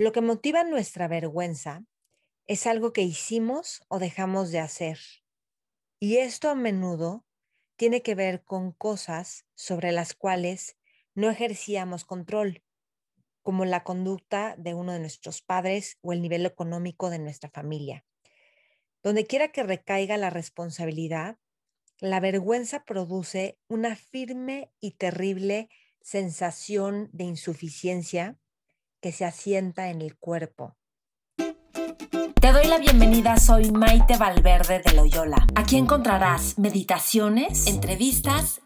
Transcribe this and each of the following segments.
Lo que motiva nuestra vergüenza es algo que hicimos o dejamos de hacer. Y esto a menudo tiene que ver con cosas sobre las cuales no ejercíamos control, como la conducta de uno de nuestros padres o el nivel económico de nuestra familia. Donde quiera que recaiga la responsabilidad, la vergüenza produce una firme y terrible sensación de insuficiencia que se asienta en el cuerpo. Te doy la bienvenida, soy Maite Valverde de Loyola. Aquí encontrarás meditaciones, entrevistas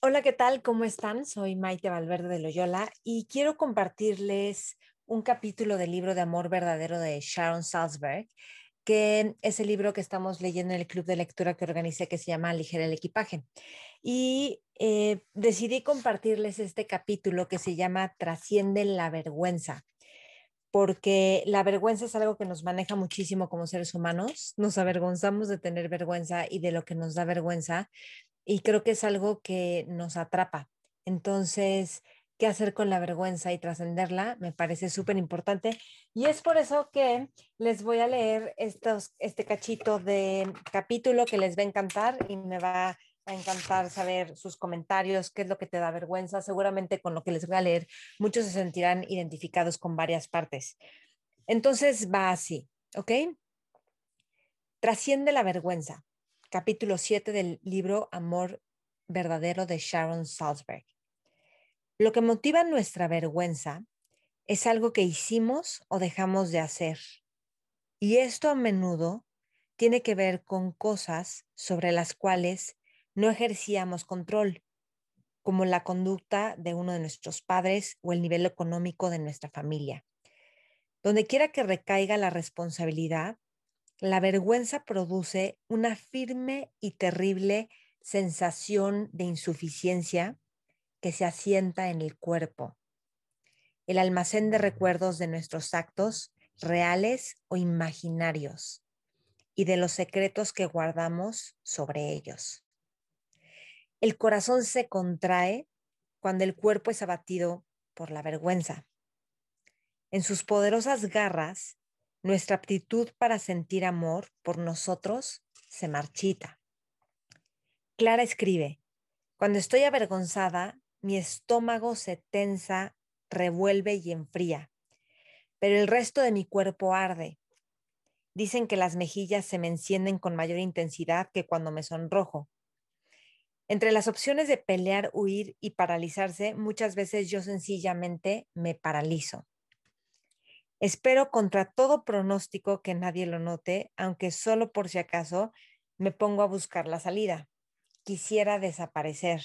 Hola, ¿qué tal? ¿Cómo están? Soy Maite Valverde de Loyola y quiero compartirles un capítulo del libro de Amor Verdadero de Sharon Salzberg, que es el libro que estamos leyendo en el club de lectura que organicé que se llama Ligera el equipaje. Y eh, decidí compartirles este capítulo que se llama Trasciende la vergüenza porque la vergüenza es algo que nos maneja muchísimo como seres humanos. Nos avergonzamos de tener vergüenza y de lo que nos da vergüenza y creo que es algo que nos atrapa. Entonces, ¿qué hacer con la vergüenza y trascenderla? Me parece súper importante y es por eso que les voy a leer este cachito de capítulo que les va a encantar y me va a encantar saber sus comentarios, qué es lo que te da vergüenza. Seguramente con lo que les voy a leer, muchos se sentirán identificados con varias partes. Entonces va así, ¿ok? Trasciende la vergüenza, capítulo 7 del libro Amor verdadero de Sharon Salzberg. Lo que motiva nuestra vergüenza es algo que hicimos o dejamos de hacer. Y esto a menudo tiene que ver con cosas sobre las cuales no ejercíamos control, como la conducta de uno de nuestros padres o el nivel económico de nuestra familia. Donde quiera que recaiga la responsabilidad, la vergüenza produce una firme y terrible sensación de insuficiencia que se asienta en el cuerpo, el almacén de recuerdos de nuestros actos reales o imaginarios y de los secretos que guardamos sobre ellos. El corazón se contrae cuando el cuerpo es abatido por la vergüenza. En sus poderosas garras, nuestra aptitud para sentir amor por nosotros se marchita. Clara escribe, cuando estoy avergonzada, mi estómago se tensa, revuelve y enfría, pero el resto de mi cuerpo arde. Dicen que las mejillas se me encienden con mayor intensidad que cuando me sonrojo entre las opciones de pelear, huir y paralizarse, muchas veces yo sencillamente me paralizo. Espero contra todo pronóstico que nadie lo note, aunque solo por si acaso me pongo a buscar la salida. Quisiera desaparecer,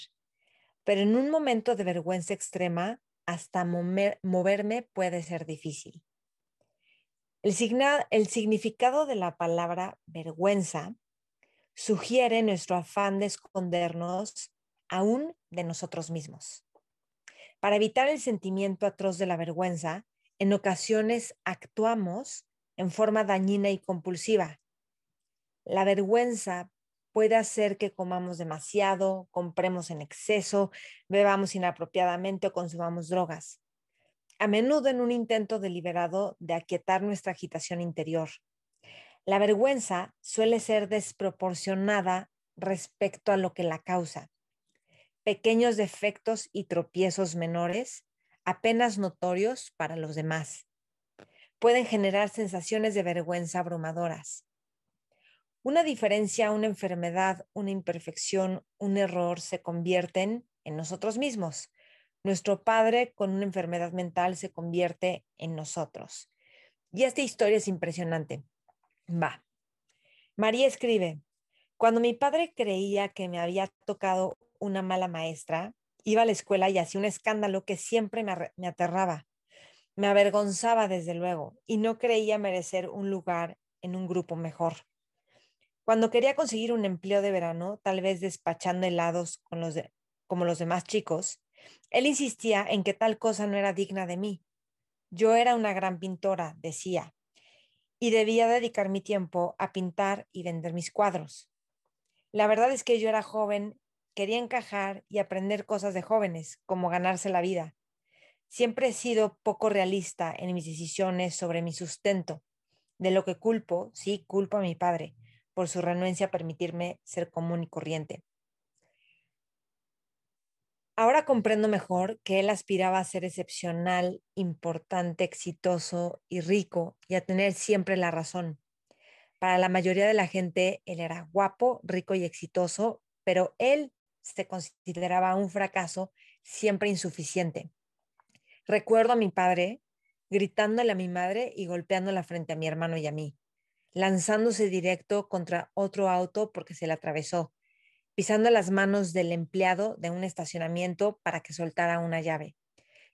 pero en un momento de vergüenza extrema, hasta moverme puede ser difícil. El, el significado de la palabra vergüenza sugiere nuestro afán de escondernos aún de nosotros mismos. Para evitar el sentimiento atroz de la vergüenza, en ocasiones actuamos en forma dañina y compulsiva. La vergüenza puede hacer que comamos demasiado, compremos en exceso, bebamos inapropiadamente o consumamos drogas. A menudo en un intento deliberado de aquietar nuestra agitación interior. La vergüenza suele ser desproporcionada respecto a lo que la causa. Pequeños defectos y tropiezos menores, apenas notorios para los demás, pueden generar sensaciones de vergüenza abrumadoras. Una diferencia, una enfermedad, una imperfección, un error se convierten en nosotros mismos. Nuestro padre con una enfermedad mental se convierte en nosotros. Y esta historia es impresionante. Va. María escribe, cuando mi padre creía que me había tocado una mala maestra, Iba a la escuela y hacía un escándalo que siempre me, aterraba. Me avergonzaba, desde luego, y no creía merecer un lugar en un grupo mejor. Cuando quería conseguir un empleo de verano, tal vez despachando helados con los como los demás chicos, él insistía en que tal cosa no era digna de mí. Yo era una gran pintora, decía, y debía dedicar mi tiempo a pintar y vender mis cuadros. La verdad es que yo era joven, quería encajar y aprender cosas de jóvenes, como ganarse la vida. Siempre he sido poco realista en mis decisiones sobre mi sustento, de lo que culpo, sí, culpo a mi padre, por su renuencia a permitirme ser común y corriente. Ahora comprendo mejor que él aspiraba a ser excepcional, importante, exitoso y rico y a tener siempre la razón. Para la mayoría de la gente, él era guapo, rico y exitoso, pero él se consideraba un fracaso siempre insuficiente. Recuerdo a mi padre gritándole a mi madre y golpeándola frente a mi hermano y a mí, lanzándose directo contra otro auto porque se le atravesó pisando las manos del empleado de un estacionamiento para que soltara una llave,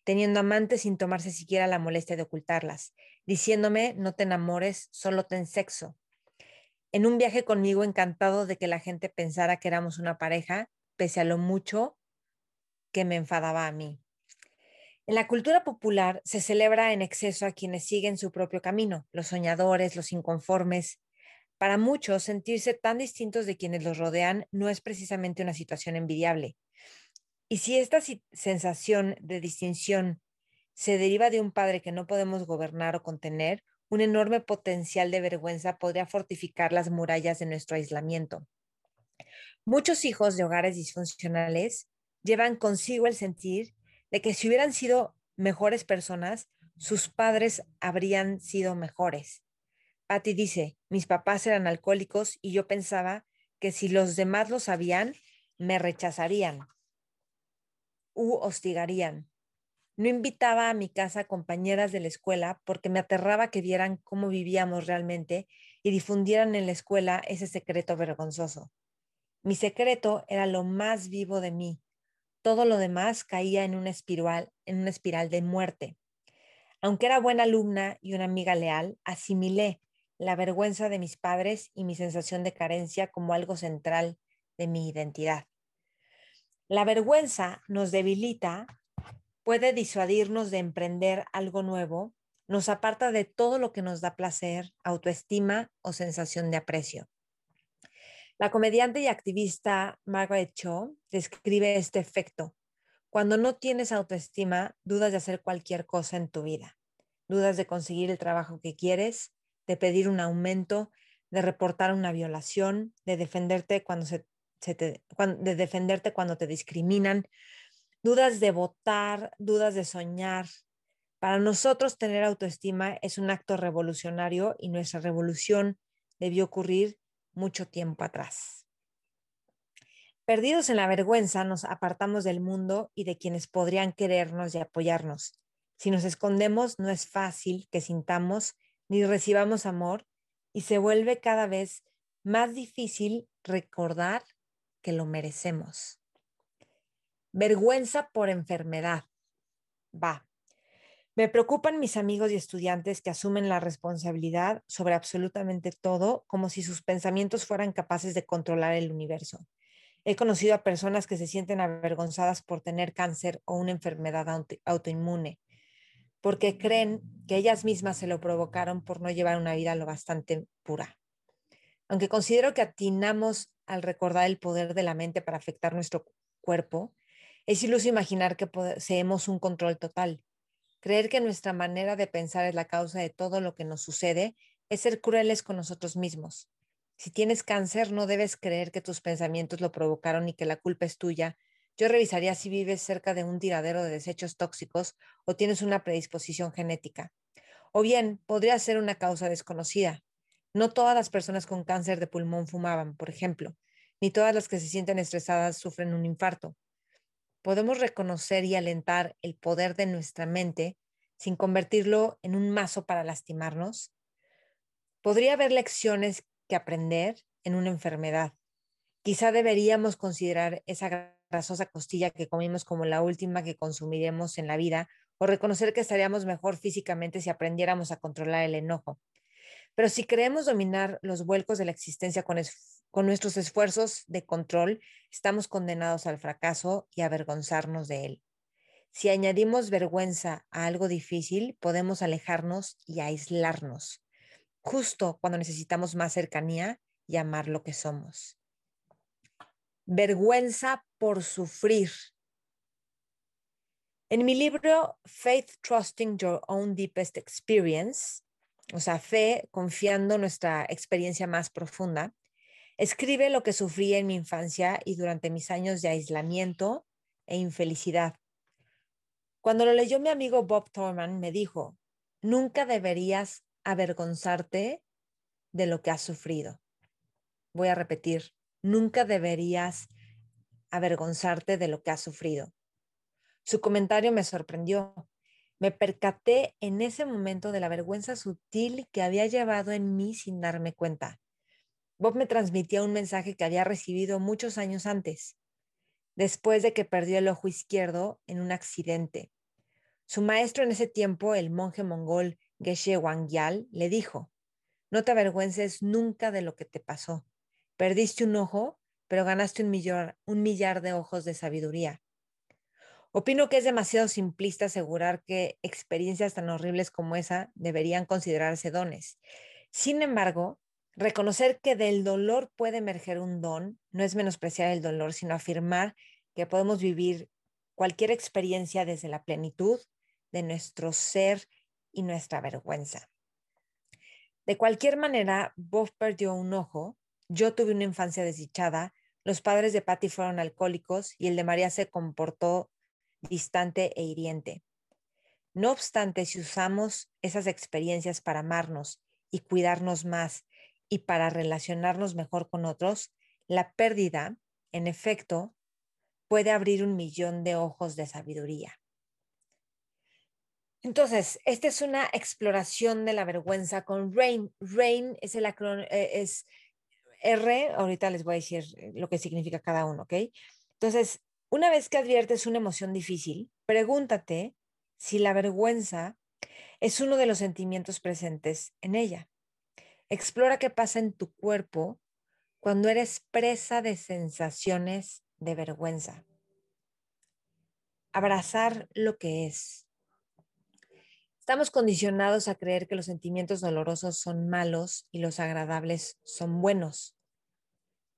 teniendo amantes sin tomarse siquiera la molestia de ocultarlas, diciéndome, no te enamores, solo ten sexo. En un viaje conmigo encantado de que la gente pensara que éramos una pareja, pese a lo mucho que me enfadaba a mí. En la cultura popular se celebra en exceso a quienes siguen su propio camino, los soñadores, los inconformes, para muchos, sentirse tan distintos de quienes los rodean no es precisamente una situación envidiable. Y si esta sensación de distinción se deriva de un padre que no podemos gobernar o contener, un enorme potencial de vergüenza podría fortificar las murallas de nuestro aislamiento. Muchos hijos de hogares disfuncionales llevan consigo el sentir de que si hubieran sido mejores personas, sus padres habrían sido mejores. Patty dice, mis papás eran alcohólicos y yo pensaba que si los demás lo sabían, me rechazarían u hostigarían. No invitaba a mi casa compañeras de la escuela porque me aterraba que vieran cómo vivíamos realmente y difundieran en la escuela ese secreto vergonzoso. Mi secreto era lo más vivo de mí. Todo lo demás caía en una espiral, en una espiral de muerte. Aunque era buena alumna y una amiga leal, asimilé la vergüenza de mis padres y mi sensación de carencia como algo central de mi identidad. La vergüenza nos debilita, puede disuadirnos de emprender algo nuevo, nos aparta de todo lo que nos da placer, autoestima o sensación de aprecio. La comediante y activista Margaret Cho describe este efecto. Cuando no tienes autoestima, dudas de hacer cualquier cosa en tu vida. Dudas de conseguir el trabajo que quieres, de pedir un aumento, de reportar una violación, de defenderte cuando se, te, de defenderte cuando te discriminan, dudas de votar, dudas de soñar. Para nosotros tener autoestima es un acto revolucionario y nuestra revolución debió ocurrir mucho tiempo atrás. Perdidos en la vergüenza, nos apartamos del mundo y de quienes podrían querernos y apoyarnos. Si nos escondemos, no es fácil que sintamos ni recibamos amor y se vuelve cada vez más difícil recordar que lo merecemos. Vergüenza por enfermedad. Va. Me preocupan mis amigos y estudiantes que asumen la responsabilidad sobre absolutamente todo como si sus pensamientos fueran capaces de controlar el universo. He conocido a personas que se sienten avergonzadas por tener cáncer o una enfermedad autoinmune porque creen que ellas mismas se lo provocaron por no llevar una vida lo bastante pura. Aunque considero que atinamos al recordar el poder de la mente para afectar nuestro cuerpo, es iluso imaginar que poseemos un control total. Creer que nuestra manera de pensar es la causa de todo lo que nos sucede es ser crueles con nosotros mismos. Si tienes cáncer, no debes creer que tus pensamientos lo provocaron y que la culpa es tuya, yo revisaría si vives cerca de un tiradero de desechos tóxicos o tienes una predisposición genética. O bien, podría ser una causa desconocida. No todas las personas con cáncer de pulmón fumaban, por ejemplo, ni todas las que se sienten estresadas sufren un infarto. Podemos reconocer y alentar el poder de nuestra mente sin convertirlo en un mazo para lastimarnos. Podría haber lecciones que aprender en una enfermedad. Quizá deberíamos considerar esa grasosa costilla que comimos como la última que consumiremos en la vida, o reconocer que estaríamos mejor físicamente si aprendiéramos a controlar el enojo. Pero si queremos dominar los vuelcos de la existencia con, con nuestros esfuerzos de control, estamos condenados al fracaso y avergonzarnos de él. Si añadimos vergüenza a algo difícil, podemos alejarnos y aislarnos, justo cuando necesitamos más cercanía y amar lo que somos. Vergüenza por sufrir. En mi libro Faith Trusting Your Own Deepest Experience, o sea, fe confiando nuestra experiencia más profunda, escribe lo que sufrí en mi infancia y durante mis años de aislamiento e infelicidad. Cuando lo leyó mi amigo Bob Thorman, me dijo, nunca deberías avergonzarte de lo que has sufrido. Voy a repetir, nunca deberías avergonzarte de lo que has sufrido. Su comentario me sorprendió. Me percaté en ese momento de la vergüenza sutil que había llevado en mí sin darme cuenta. Bob me transmitía un mensaje que había recibido muchos años antes después de que perdió el ojo izquierdo en un accidente. Su maestro en ese tiempo, el monje mongol Geshe Wangyal, le dijo, no te avergüences nunca de lo que te pasó. Perdiste un ojo, pero ganaste un millar, un millar de ojos de sabiduría. Opino que es demasiado simplista asegurar que experiencias tan horribles como esa deberían considerarse dones. Sin embargo, Reconocer que del dolor puede emerger un don no es menospreciar el dolor, sino afirmar que podemos vivir cualquier experiencia desde la plenitud de nuestro ser y nuestra vergüenza. De cualquier manera, Bob perdió un ojo, yo tuve una infancia desdichada, los padres de Patty fueron alcohólicos y el de María se comportó distante e hiriente. No obstante, si usamos esas experiencias para amarnos y cuidarnos más y para relacionarnos mejor con otros, la pérdida, en efecto, puede abrir un millón de ojos de sabiduría. Entonces, esta es una exploración de la vergüenza con RAIN. RAIN es el acrónimo, eh, es R, ahorita les voy a decir eh, lo que significa cada uno, ¿ok? Entonces, una vez que adviertes una emoción difícil, pregúntate si la vergüenza es uno de los sentimientos presentes en ella. Explora qué pasa en tu cuerpo cuando eres presa de sensaciones de vergüenza. Abrazar lo que es. Estamos condicionados a creer que los sentimientos dolorosos son malos y los agradables son buenos.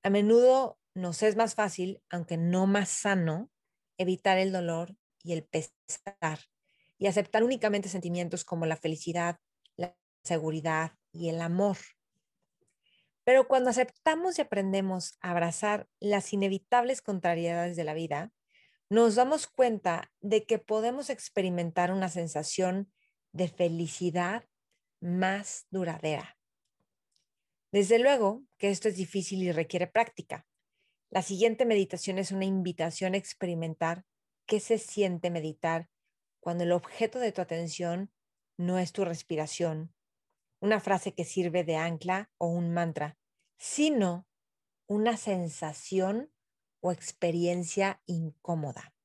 A menudo nos es más fácil, aunque no más sano, evitar el dolor y el pesar y aceptar únicamente sentimientos como la felicidad, la seguridad, y el amor. Pero cuando aceptamos y aprendemos a abrazar las inevitables contrariedades de la vida, nos damos cuenta de que podemos experimentar una sensación de felicidad más duradera. Desde luego que esto es difícil y requiere práctica. La siguiente meditación es una invitación a experimentar qué se siente meditar cuando el objeto de tu atención no es tu respiración, una frase que sirve de ancla o un mantra, sino una sensación o experiencia incómoda.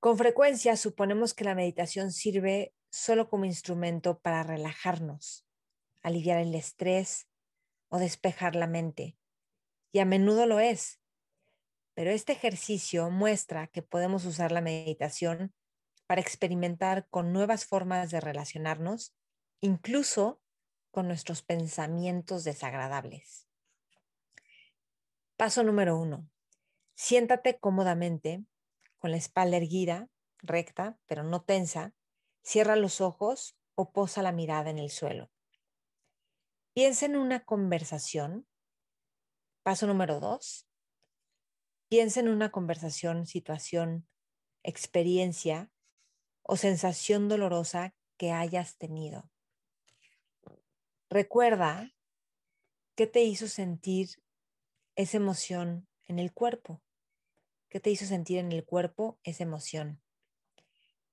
Con frecuencia suponemos que la meditación sirve solo como instrumento para relajarnos, aliviar el estrés o despejar la mente. Y a menudo lo es. Pero este ejercicio muestra que podemos usar la meditación para experimentar con nuevas formas de relacionarnos incluso con nuestros pensamientos desagradables. Paso número uno. Siéntate cómodamente, con la espalda erguida, recta, pero no tensa. Cierra los ojos o posa la mirada en el suelo. Piensa en una conversación. Paso número dos. Piensa en una conversación, situación, experiencia o sensación dolorosa que hayas tenido. Recuerda qué te hizo sentir esa emoción en el cuerpo. ¿Qué te hizo sentir en el cuerpo esa emoción?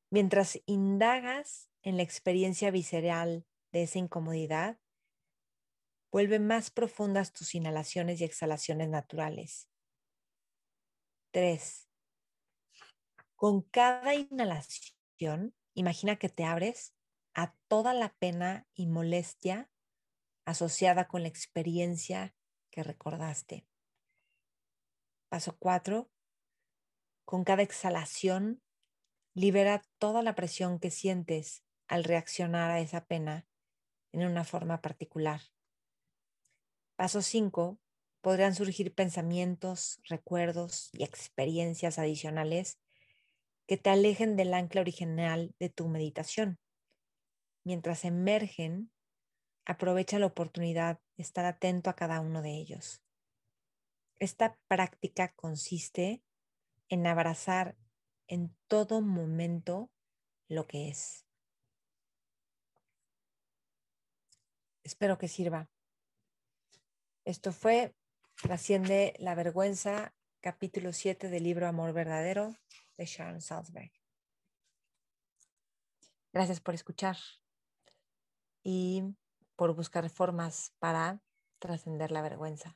Mientras indagas en la experiencia visceral de esa incomodidad, vuelve más profundas tus inhalaciones y exhalaciones naturales. Tres. Con cada inhalación, imagina que te abres a toda la pena y molestia asociada con la experiencia que recordaste. Paso cuatro. Con cada exhalación, libera toda la presión que sientes al reaccionar a esa pena en una forma particular. Paso 5. Podrían surgir pensamientos, recuerdos y experiencias adicionales que te alejen del ancla original de tu meditación. Mientras emergen, aprovecha la oportunidad de estar atento a cada uno de ellos. Esta práctica consiste en abrazar en todo momento lo que es. Espero que sirva. Esto fue Trasciende la vergüenza, capítulo 7 del libro Amor Verdadero de Sharon Salzberg. Gracias por escuchar y por buscar formas para trascender la vergüenza.